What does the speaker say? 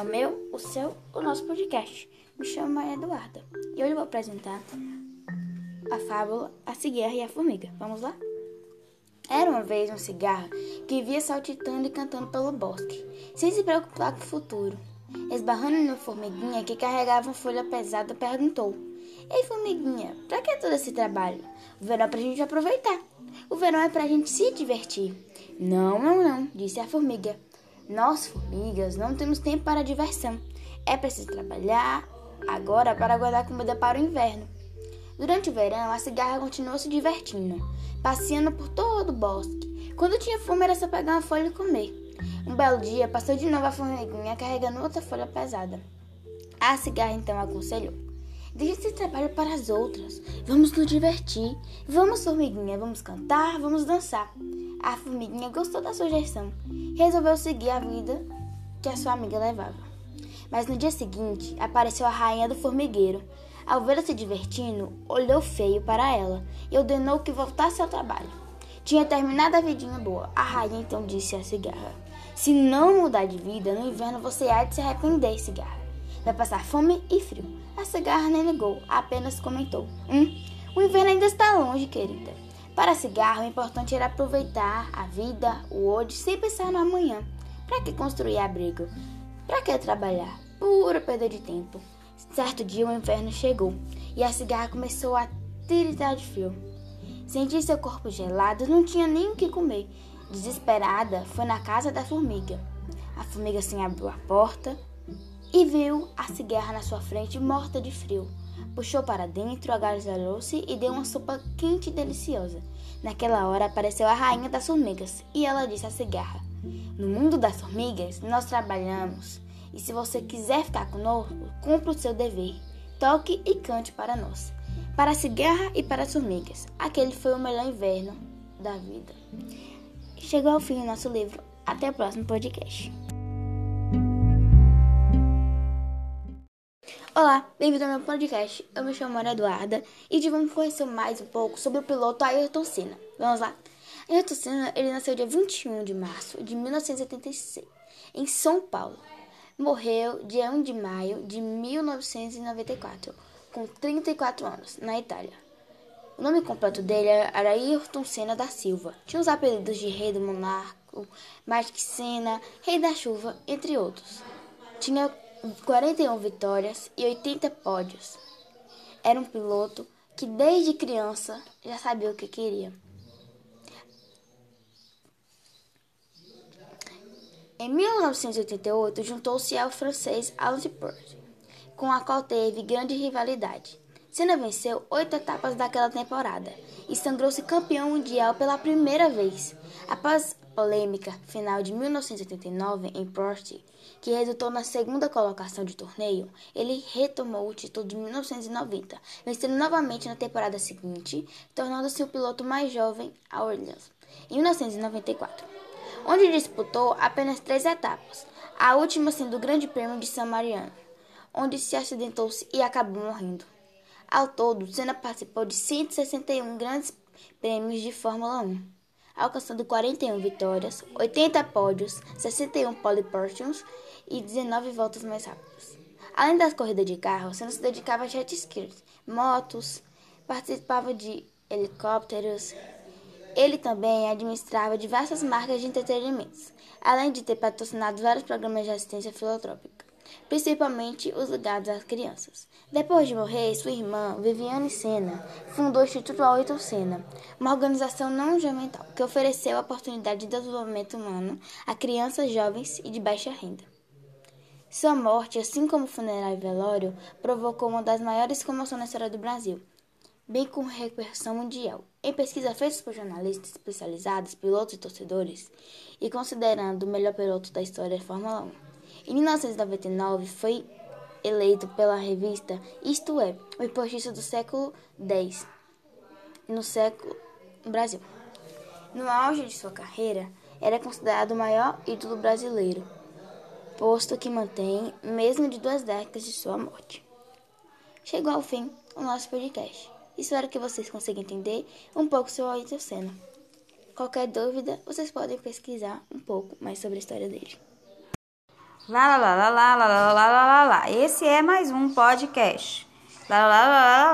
ao meu, o seu, o nosso podcast. Me chamo Maria Eduarda e hoje vou apresentar a fábula A Cigarra e a Formiga. Vamos lá? Era uma vez um cigarro que via saltitando e cantando pelo bosque, sem se preocupar com o futuro. Esbarrando no formiguinha que carregava uma folha pesada, perguntou: Ei, formiguinha, pra que todo esse trabalho? O verão é pra gente aproveitar. O verão é pra gente se divertir. Não, não, não, disse a formiga. Nós, formigas, não temos tempo para diversão. É preciso trabalhar agora para guardar comida para o inverno. Durante o verão, a cigarra continuou se divertindo, passeando por todo o bosque. Quando tinha fome, era só pegar uma folha e comer. Um belo dia, passou de novo a formiguinha carregando outra folha pesada. A cigarra então aconselhou: Deixe esse trabalho para as outras. Vamos nos divertir. Vamos, formiguinha, vamos cantar, vamos dançar. A formiguinha gostou da sugestão resolveu seguir a vida que a sua amiga levava. Mas no dia seguinte apareceu a rainha do formigueiro. Ao vê-la se divertindo, olhou feio para ela e ordenou que voltasse ao trabalho. Tinha terminado a vidinha boa. A rainha então disse à cigarra: Se não mudar de vida, no inverno você há de se arrepender, cigarra. Vai passar fome e frio. A cigarra nem ligou, apenas comentou: Hum, o inverno ainda está longe, querida. Para cigarro, o importante era aproveitar a vida, o hoje, sem pensar no amanhã. Para que construir abrigo? Para que trabalhar? Pura perda de tempo. Certo dia o inverno chegou e a cigarra começou a tiritar de frio. Sentia seu corpo gelado, não tinha nem o que comer. Desesperada, foi na casa da formiga. A formiga assim abriu a porta e viu a cigarra na sua frente, morta de frio. Puxou para dentro, agasalhou-se e deu uma sopa quente e deliciosa. Naquela hora apareceu a rainha das formigas e ela disse à cigarra: No mundo das formigas, nós trabalhamos. E se você quiser ficar conosco, cumpra o seu dever. Toque e cante para nós. Para a cigarra e para as formigas. Aquele foi o melhor inverno da vida. Chegou ao fim o nosso livro. Até o próximo podcast. Olá, bem-vindo ao meu podcast. Eu me chamo Maria Eduarda e hoje vamos conhecer mais um pouco sobre o piloto Ayrton Senna. Vamos lá? Ayrton Senna, ele nasceu dia 21 de março de 1976, em São Paulo. Morreu dia 1 de maio de 1994, com 34 anos, na Itália. O nome completo dele era Ayrton Senna da Silva. Tinha os apelidos de Rei do Monarco, Magic Senna, Rei da Chuva, entre outros. Tinha 41 vitórias e 80 pódios. Era um piloto que desde criança já sabia o que queria. Em 1988, juntou-se ao francês Alain Prost, com a qual teve grande rivalidade. Senna venceu oito etapas daquela temporada e sangrou-se campeão mundial pela primeira vez. Após polêmica final de 1989 em Prost, que resultou na segunda colocação de torneio, ele retomou o título de 1990, vencendo novamente na temporada seguinte, tornando-se o piloto mais jovem a Williams, em 1994, onde disputou apenas três etapas, a última sendo o Grande Prêmio de San Mariano, onde se acidentou-se e acabou morrendo. Ao todo, Senna participou de 161 grandes prêmios de Fórmula 1, alcançando 41 vitórias, 80 pódios, 61 pole positions e 19 voltas mais rápidas. Além das corridas de carro, Senna se dedicava a jet skis, motos, participava de helicópteros. Ele também administrava diversas marcas de entretenimentos, além de ter patrocinado vários programas de assistência filantrópica principalmente os ligados às crianças. Depois de morrer, sua irmã, Viviane Senna, fundou o Instituto Ayrton Senna, uma organização não governamental que ofereceu a oportunidade de desenvolvimento humano a crianças, jovens e de baixa renda. Sua morte, assim como o funeral e velório, provocou uma das maiores comoções na história do Brasil, bem com repercussão mundial. Em pesquisa feitas por jornalistas especializados, pilotos e torcedores, e considerando o melhor piloto da história da Fórmula 1. Em 1999, foi eleito pela revista Isto É, o esportista do século X no século Brasil. No auge de sua carreira, era considerado o maior ídolo brasileiro, posto que mantém mesmo de duas décadas de sua morte. Chegou ao fim o nosso podcast. Espero que vocês consigam entender um pouco sobre Ayrton Senna. Qualquer dúvida, vocês podem pesquisar um pouco mais sobre a história dele. Lá, lá, lá, lá, lá, lá, lá, lá, lá, lá. Esse é mais um podcast. Lá, lá, lá, lá, lá.